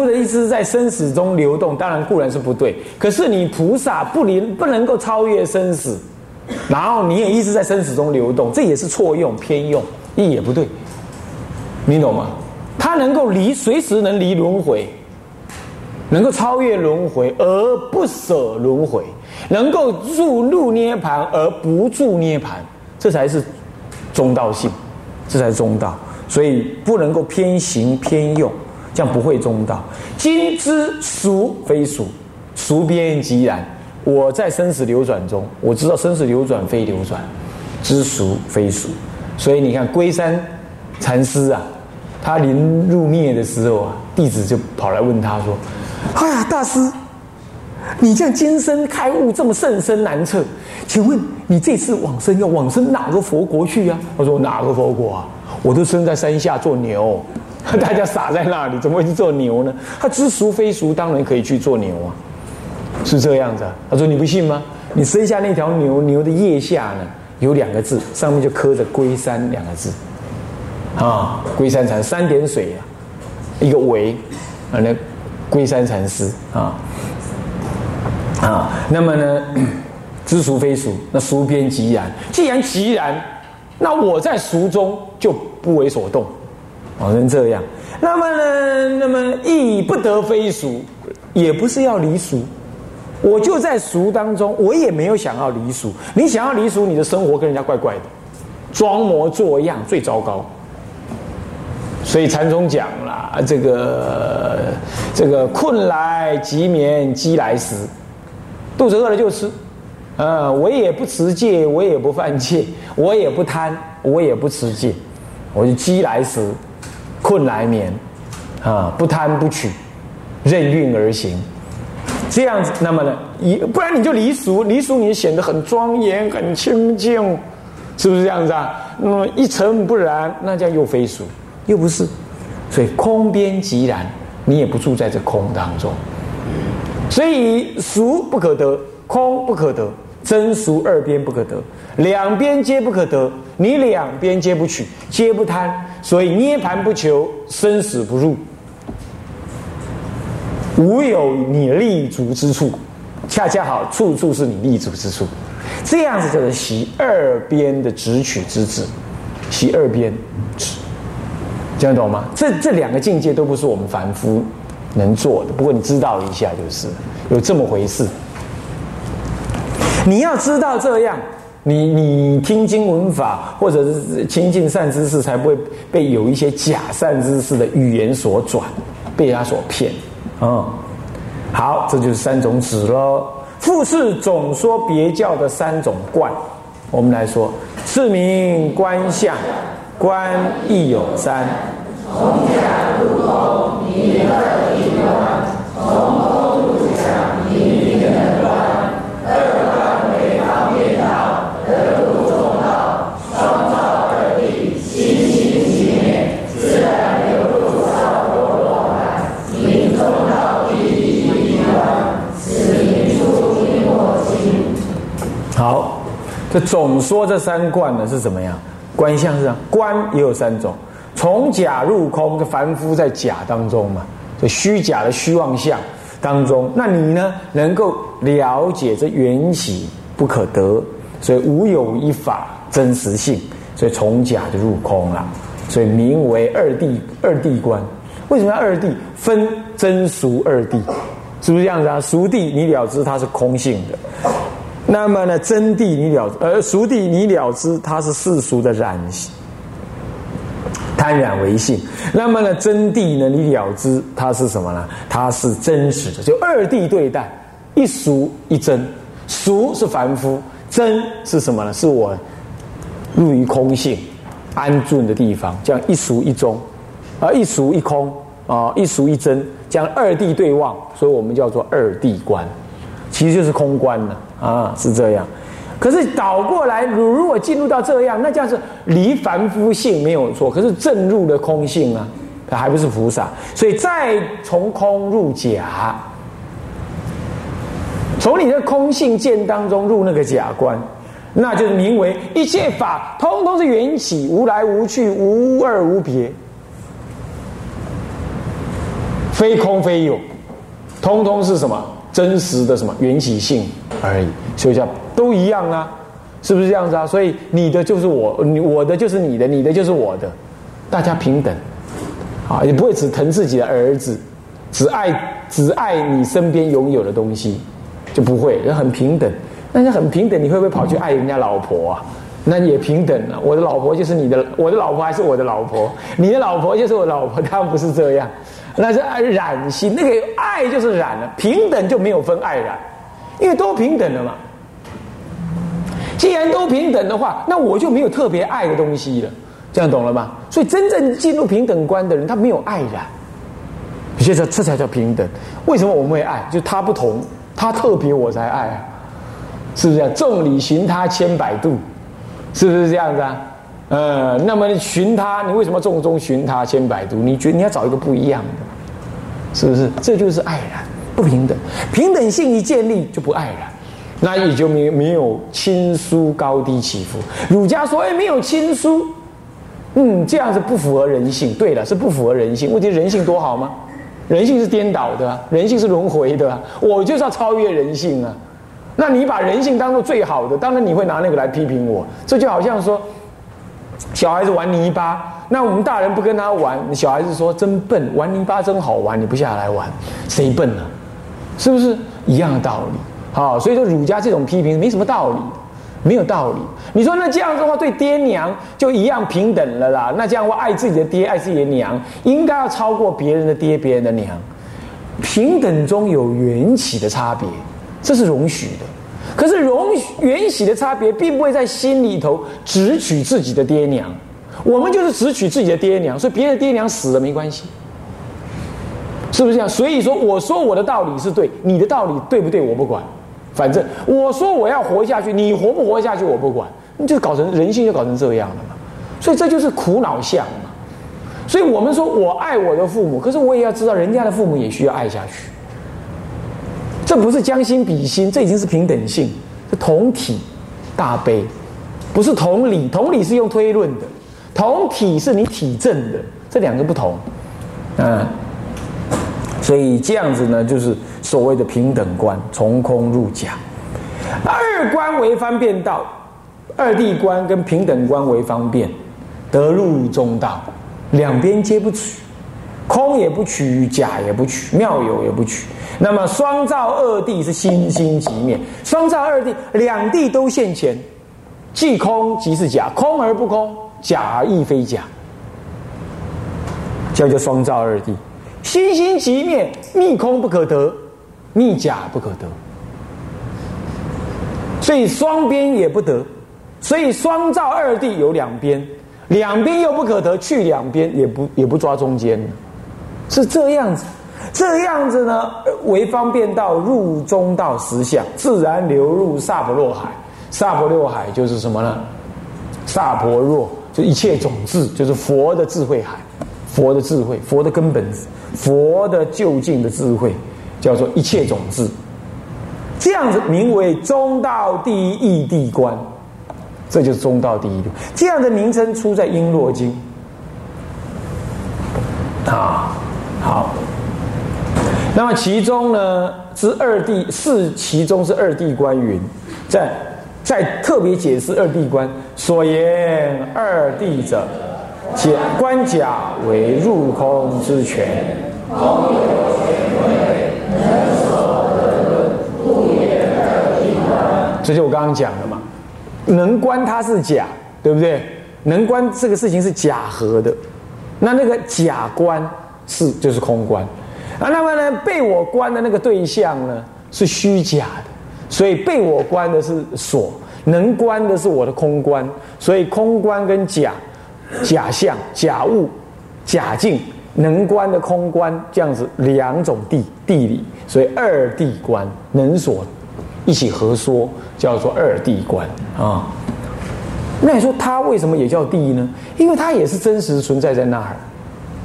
或者一直在生死中流动，当然固然是不对。可是你菩萨不能不能够超越生死，然后你也一直在生死中流动，这也是错用偏用，意也不对。你懂吗？他能够离，随时能离轮回，能够超越轮回而不舍轮回，能够入入涅盘而不住涅盘，这才是中道性，这才是中道。所以不能够偏行偏用，这样不会中道。今之俗非俗，俗边即然。我在生死流转中，我知道生死流转非流转，知俗非俗。所以你看龟山禅师啊，他临入灭的时候啊，弟子就跑来问他说：“哎呀，大师，你这样今生开悟这么甚深难测，请问你这次往生要往生哪个佛国去呀？”他说：“哪个佛国啊？”我都生在山下做牛，大家傻在那里，怎么会去做牛呢？他知俗非俗，当然可以去做牛啊，是这样子。他说：“你不信吗？你生下那条牛，牛的腋下呢有两个字，上面就刻着‘龟山’两个字，啊，龟山禅三点水啊，一个为啊，那龟山禅师啊啊，那么呢，知俗非俗，那俗边即然，既然即然。”那我在俗中就不为所动，哦，成这样。那么呢，那么亦不得非俗，也不是要离俗，我就在俗当中，我也没有想要离俗。你想要离俗，你的生活跟人家怪怪的，装模作样最糟糕。所以禅宗讲了，这个这个困来即眠，饥来食，肚子饿了就吃。呃，我也不持戒，我也不犯戒，我也不贪，我也不持戒，我就饥来食，困来眠，啊，不贪不取，任运而行，这样子，那么呢，一不然你就离俗，离俗你显得很庄严、很清净，是不是这样子啊？那么一尘不染，那叫又非俗，又不是，所以空边即然，你也不住在这空当中，所以俗不可得，空不可得。真俗二边不可得，两边皆不可得。你两边皆不取，皆不贪，所以涅盘不求，生死不入，无有你立足之处，恰恰好，处处是你立足之处。这样子就是习二边的直取之智，习二边直，这样懂吗？这这两个境界都不是我们凡夫能做的。不过你知道一下就是有这么回事。你要知道这样，你你听经闻法，或者是亲近善知识，才不会被有一些假善知识的语言所转，被他所骗。嗯，好，这就是三种指喽。复是总说别教的三种观，我们来说，是名观相，观亦有三。从假入空，一二这总说这三观呢是怎么样？观相是这样，观也有三种，从假入空，这凡夫在假当中嘛，这虚假的虚妄相当中，那你呢能够了解这缘起不可得，所以无有一法真实性，所以从假就入空了，所以名为二谛二谛观。为什么要二谛？分真俗二谛，是不是这样子啊？俗谛你了知它是空性的。那么呢，真谛你了，呃，俗谛你了知，它是世俗的染性，贪染为性。那么呢，真谛呢，你了知它是什么呢？它是真实的，就二谛对待，一俗一真。俗是凡夫，真是什么呢？是我入于空性安住的地方，这样一俗一中，啊，一俗一空，啊，一俗一真，将二谛对望，所以我们叫做二谛观。其实就是空观了，啊是这样。可是倒过来，如果进入到这样，那叫是离凡夫性没有错。可是正入了空性啊，他还不是菩萨。所以再从空入假，从你的空性见当中入那个假观，那就是名为一切法通通是缘起，无来无去，无二无别。非空非有，通通是什么真实的什么缘起性而已，所以叫都一样啊，是不是这样子啊？所以你的就是我，你我的就是你的，你的就是我的，大家平等啊，也不会只疼自己的儿子，只爱只爱你身边拥有的东西，就不会，很平等。那你很平等，你会不会跑去爱人家老婆啊？那也平等啊，我的老婆就是你的，我的老婆还是我的老婆，你的老婆就是我老婆，当然不是这样，那是爱染心，那个爱就是染了，平等就没有分爱染，因为都平等了嘛。既然都平等的话，那我就没有特别爱的东西了，这样懂了吗？所以真正进入平等观的人，他没有爱染，所以说这才叫平等。为什么我们会爱？就他不同，他特别我才爱啊，是不是？众里寻他千百度。是不是这样子啊？呃，那么寻他，你为什么众中寻他千百度？你觉得你要找一个不一样的，是不是？这就是爱然，不平等。平等性一建立就不爱然，那也就没没有亲疏高低起伏。儒家说，哎，没有亲疏，嗯，这样子不符合人性。对了，是不符合人性。问题人性多好吗？人性是颠倒的，人性是轮回的。我就是要超越人性啊。那你把人性当做最好的，当然你会拿那个来批评我。这就好像说，小孩子玩泥巴，那我们大人不跟他玩，小孩子说真笨，玩泥巴真好玩，你不下来玩，谁笨呢？是不是一样的道理？好，所以说儒家这种批评没什么道理，没有道理。你说那这样的话对爹娘就一样平等了啦？那这样话爱自己的爹爱自己的娘，应该要超过别人的爹别人的娘，平等中有缘起的差别。这是容许的，可是容许缘起的差别，并不会在心里头只取自己的爹娘。我们就是只取自己的爹娘，所以别的爹娘死了没关系，是不是这样？所以说，我说我的道理是对，你的道理对不对？我不管，反正我说我要活下去，你活不活下去我不管，你就搞成人性就搞成这样了嘛。所以这就是苦恼相嘛。所以我们说我爱我的父母，可是我也要知道人家的父母也需要爱下去。这不是将心比心，这已经是平等性，是同体大悲，不是同理。同理是用推论的，同体是你体证的，这两个不同。嗯，所以这样子呢，就是所谓的平等观，从空入假。二观为方便道，二谛观跟平等观为方便，得入中道，两边皆不取，空也不取，假也不取，妙有也不取。那么双照二谛是心心即灭，双照二谛两谛都现前，即空即是假，空而不空，假而亦非假，叫做双照二谛，心心即灭，密空不可得，密假不可得，所以双边也不得，所以双照二谛有两边，两边又不可得，去两边也不也不抓中间，是这样子。这样子呢，为方便道入中道实相，自然流入萨婆若海。萨婆若海就是什么呢？萨婆若就一切种子，就是佛的智慧海，佛的智慧，佛的根本，佛的究竟的智慧，叫做一切种子。这样子名为中道第一义谛观，这就是中道第一。这样的名称出在《璎珞经》啊，好。那么其中呢，之二谛是其中是二谛观云，在在特别解释二谛观所言二谛者，解观假为入空之权。这就我刚刚讲的嘛，能观它是假，对不对？能观这个事情是假合的，那那个假观是就是空观。啊，那么呢，被我观的那个对象呢是虚假的，所以被我观的是所，能观的是我的空观，所以空观跟假假象、假物、假境，能观的空观这样子两种地地理，所以二地观能所一起合说，叫做二地观啊。那你说它为什么也叫地呢？因为它也是真实存在在那儿。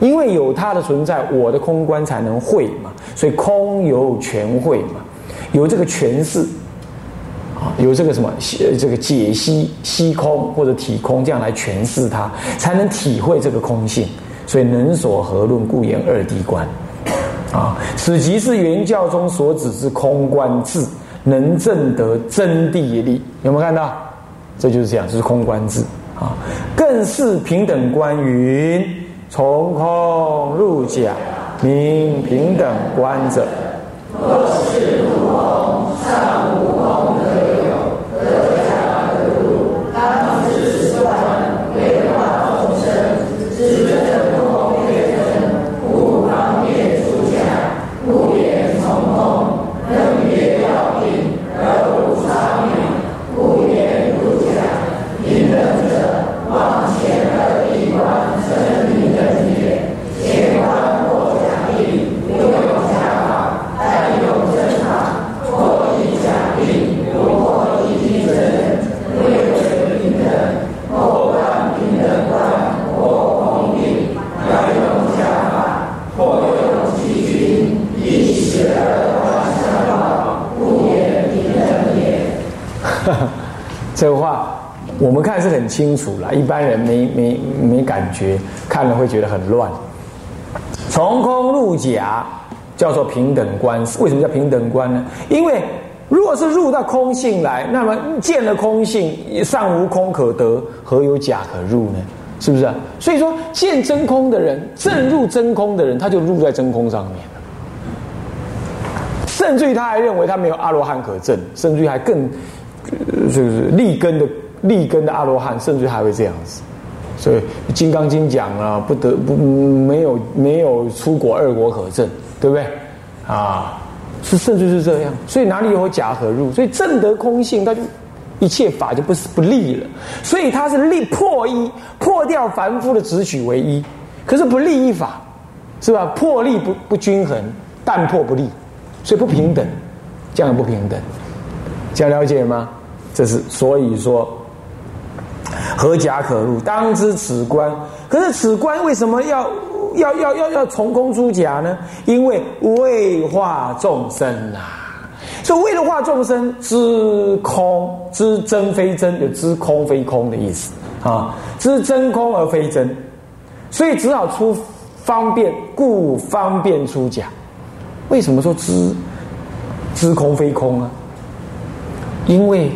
因为有它的存在，我的空观才能会嘛，所以空有全会嘛，有这个诠释啊，有这个什么这个解析析空或者体空这样来诠释它，才能体会这个空性。所以能所合论，故言二谛观。啊，此即是原教中所指之空观智，能证得真谛力。有没有看到？这就是这样，就是空观智啊。更是平等观云：从空入假，名平等观者。若是入空，上无空可有，得假得入，当知观为化众生，知真空灭真，故方便出假，故言从空，能灭要病，而无差命，故言入假。平等者，望前二地观生平等也，前观或假定，不用假法。但用真法，或以假定，不或以平真，略为平等，或观平等观，或空定，要用假法，或用其君，以十二观相报，故言平等也。这话我们看是很清一般人没没没感觉，看了会觉得很乱。从空入假。叫做平等观，为什么叫平等观呢？因为如果是入到空性来，那么见了空性，尚无空可得，何有假可入呢？是不是？所以说，见真空的人，正入真空的人，他就入在真空上面甚至于他还认为他没有阿罗汉可证，甚至于还更就是立根的立根的阿罗汉，甚至还会这样子。所以《金刚经》讲了，不得不没有没有出国二国可证。对不对？啊，是甚至是这样，所以哪里有假可入？所以正得空性，他就一切法就不是不利了。所以他是立破一，破掉凡夫的执取为一，可是不利一法，是吧？破利不不均衡，但破不利，所以不平等，这样不平等，这样了解吗？这是所以说，何假可入？当知此观。可是此观为什么要？要要要要从空出假呢？因为为化众生啊，所以为了化众生，知空知真非真，有知空非空的意思啊，知真空而非真，所以只好出方便，故方便出假。为什么说知知空非空呢？因为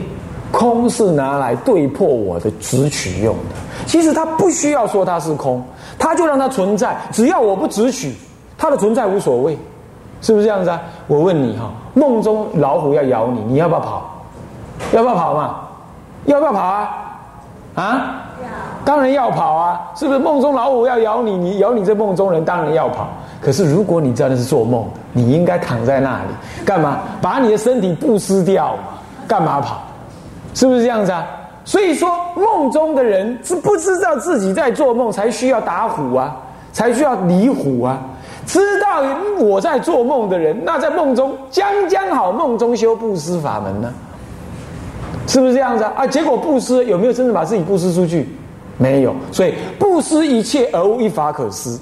空是拿来对破我的执取用的，其实他不需要说它是空。他就让它存在，只要我不执取，它的存在无所谓，是不是这样子啊？我问你哈，梦中老虎要咬你，你要不要跑？要不要跑嘛？要不要跑啊？啊？当然要跑啊！是不是梦中老虎要咬你？你咬你这梦中人当然要跑。可是如果你真的是做梦，你应该躺在那里干嘛？把你的身体布施掉嘛？干嘛跑？是不是这样子啊？所以说，梦中的人是不知道自己在做梦，才需要打虎啊，才需要离虎啊。知道我在做梦的人，那在梦中将将好，梦中修布施法门呢？是不是这样子啊？啊，结果布施有没有真正把自己布施出去？没有。所以布施一切而无一法可施。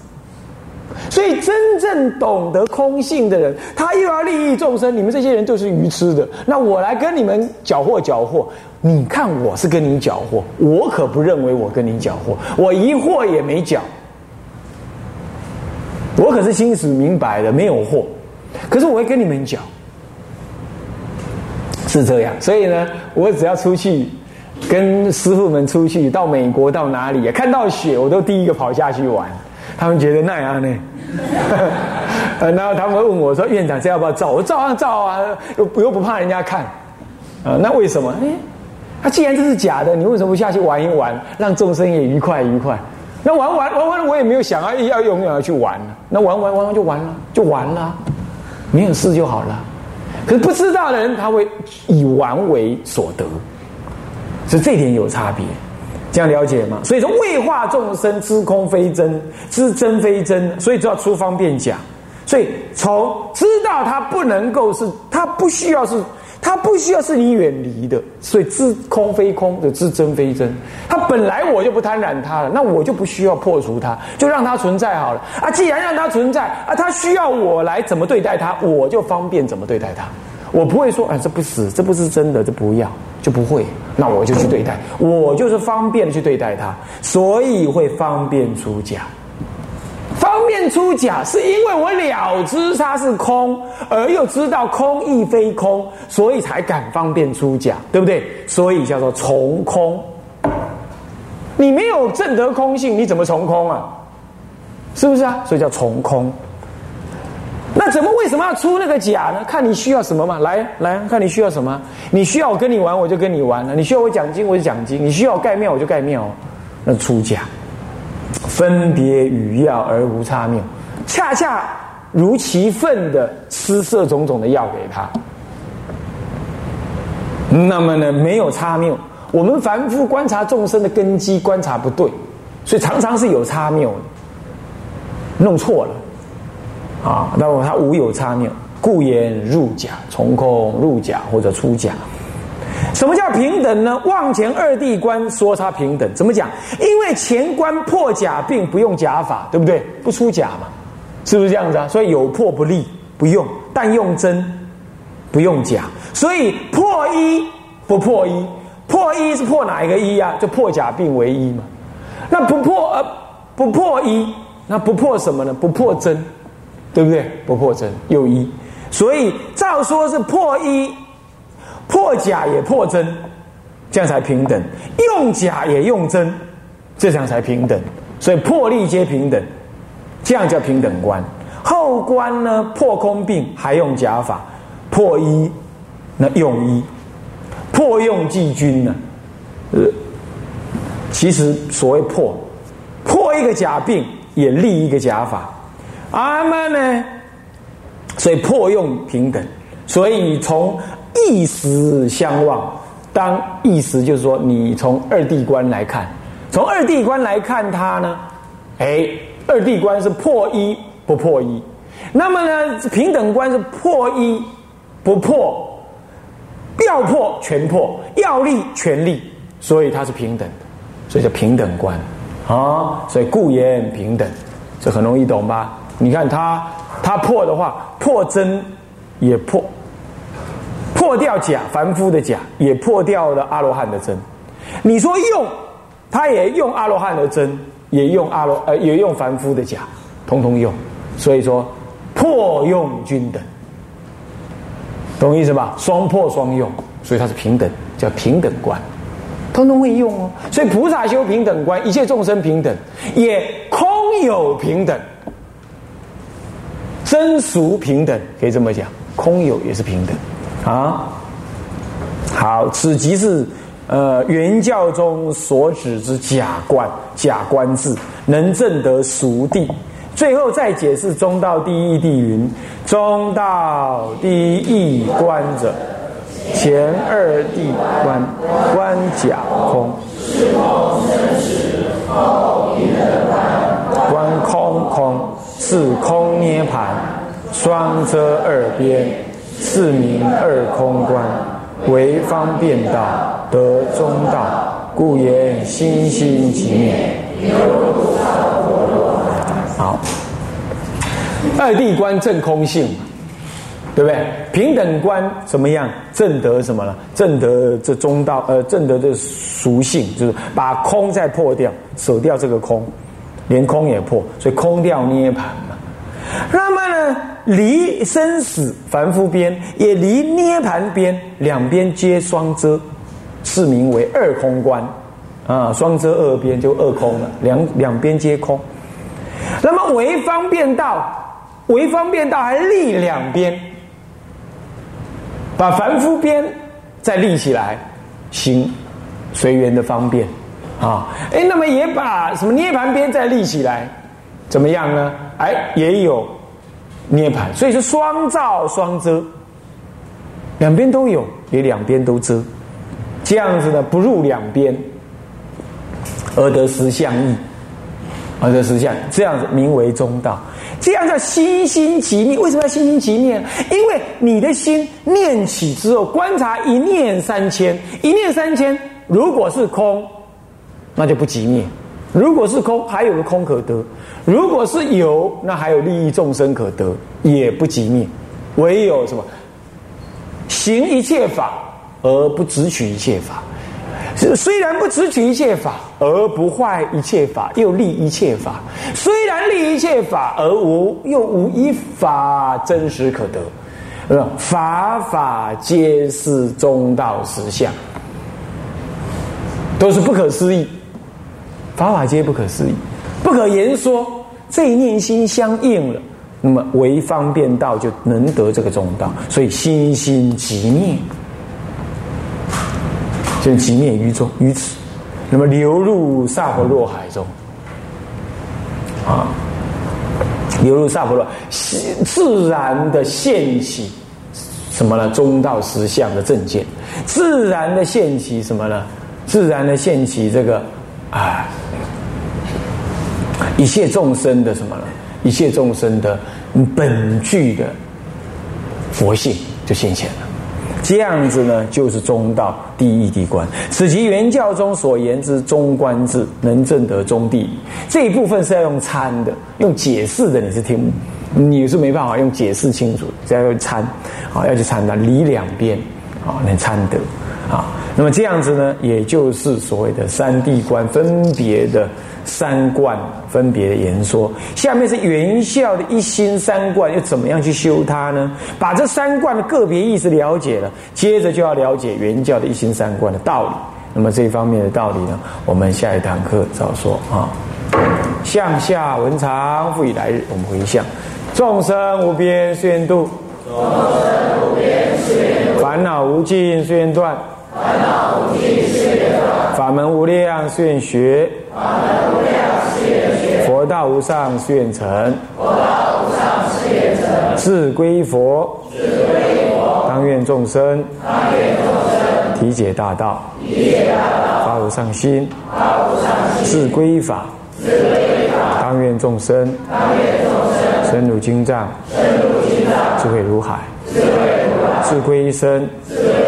所以真正懂得空性的人，他又要利益众生，你们这些人就是愚痴的。那我来跟你们搅和搅和。你看我是跟你搅和，我可不认为我跟你搅和，我一惑也没搅，我可是心死明白的，没有惑。可是我会跟你们讲，是这样。所以呢，我只要出去跟师傅们出去，到美国到哪里，看到雪我都第一个跑下去玩。他们觉得那样呢，然后他们问我说：“院长，这要不要照？”我照啊照啊，又又不怕人家看啊。那为什么？哎。他既然这是假的，你为什么不下去玩一玩，让众生也愉快愉快？那玩玩玩玩，我也没有想啊，要永远要去玩。那玩玩玩玩就完了，就完了，没有事就好了。可是不知道的人，他会以玩为所得，所以这点有差别。这样了解吗？所以说，未化众生知空非真，知真非真，所以就要出方便讲。所以从知道他不能够是，他不需要是。它不需要是你远离的，所以知空非空的知真非真。它本来我就不贪染它了，那我就不需要破除它，就让它存在好了。啊，既然让它存在，啊，它需要我来怎么对待它，我就方便怎么对待它。我不会说，啊，这不是，这不是真的，这不要，就不会。那我就去对待，我就是方便去对待它，所以会方便出假。方便出假，是因为我了知它是空，而又知道空亦非空，所以才敢方便出假，对不对？所以叫做从空。你没有证得空性，你怎么从空啊？是不是啊？所以叫从空。那怎么为什么要出那个假呢？看你需要什么嘛。来来，看你需要什么。你需要我跟你玩，我就跟你玩了；你需要我讲经，我就讲经；你需要我盖庙，我就盖庙。那出假，分别与药而无差谬，恰恰如其分的施设种种的药给他。那么呢，没有差谬。我们凡夫观察众生的根基，观察不对，所以常常是有差谬的，弄错了。啊，那么他无有差谬，故言入假，从空入假或者出假。什么叫平等呢？望前二地观说他平等，怎么讲？因为前观破假并不用假法，对不对？不出假嘛，是不是这样子啊？所以有破不立，不用，但用真，不用假。所以破一不破一，破一是破哪一个一啊？就破假并为一嘛。那不破呃不破一，那不破什么呢？不破真。对不对？不破真又一，所以照说是破一，破假也破真，这样才平等；用假也用真，这样才平等。所以破立皆平等，这样叫平等观。后观呢，破空病还用假法，破一那用一，破用即均呢。呃，其实所谓破，破一个假病也立一个假法。阿曼呢？所以破用平等，所以从意识相望。当意识就是说，你从二地观来看，从二地观来看它呢，哎，二地观是破一不破一。那么呢，平等观是破一不破，要破全破，要立全立，所以它是平等的，所以叫平等观啊。所以故言平等，这很容易懂吧？你看他，他破的话，破真也破，破掉假凡夫的假，也破掉了阿罗汉的真。你说用，他也用阿罗汉的真，也用阿罗呃，也用凡夫的假，通通用。所以说破用均等，懂意思吧？双破双用，所以它是平等，叫平等观，通通会用哦。所以菩萨修平等观，一切众生平等，也空有平等。真俗平等，可以这么讲，空有也是平等，啊，好，此即是呃原教中所指之假观，假观字能证得俗地。最后再解释中道第一地云：中道第一观者，前二地观，观假空，观空空。是空涅盘，双遮二边，是名二空观，为方便道得中道，故言心心即灭。好，二地观正空性，对不对？平等观怎么样？正得什么了？正得这中道，呃，正得这俗性，就是把空再破掉，舍掉这个空。连空也破，所以空掉涅盘嘛。那么呢，离生死凡夫边，也离涅盘边，两边皆双遮，是名为二空观啊。双遮二边就二空了，两两边皆空。那么为方便道，为方便道还立两边，把凡夫边再立起来，行随缘的方便。啊，哎，那么也把什么涅盘边再立起来，怎么样呢？哎，也有涅盘，所以是双照双遮，两边都有，也两边都遮，这样子呢，不入两边而得实相义，而得实相，这样子名为中道，这样叫心心即灭。为什么要心心即灭？因为你的心念起之后，观察一念三千，一念三千，如果是空。那就不寂灭。如果是空，还有个空可得；如果是有，那还有利益众生可得，也不寂灭。唯有什么？行一切法而不执取一切法。虽然不执取一切法，而不坏一切法，又利一切法；虽然利一切法，而无又无一法真实可得。法法皆是中道实相，都是不可思议。法法皆不可思议，不可言说。这一念心相应了，那么为方便道就能得这个中道。所以心心即灭。就即灭于中于此，那么流入萨婆若海中，啊，流入萨婆若，自然的现起什么呢？中道实相的正见，自然的现起什么呢？自然的现起这个啊，一切众生的什么呢？一切众生的本具的佛性就显现了。这样子呢，就是中道第一地观，此即原教中所言之中观智，能证得中地。这一部分是要用参的，用解释的，你是听，你是没办法用解释清楚，只要用参，啊，要去参的离两边，啊，能参得，啊，那么这样子呢，也就是所谓的三地观分别的。三观分别的言说，下面是原校的一心三观，又怎么样去修它呢？把这三观的个别意思了解了，接着就要了解原教的一心三观的道理。那么这方面的道理呢，我们下一堂课早说啊。向下文长，复以来日，我们回向众生无边誓度，众生无边誓度，烦恼无尽誓愿断，烦恼无尽誓愿断，法门无量誓愿学。佛道无上誓愿成，佛道无上成。自归佛，自归佛。当愿众生，当愿众生。体解大道，体解大道。发无上心，发无上心。自归法，自归法。当愿众生，当愿众生。深入经藏，深入经藏。智慧如海，智慧如海。自归一生，自归一生。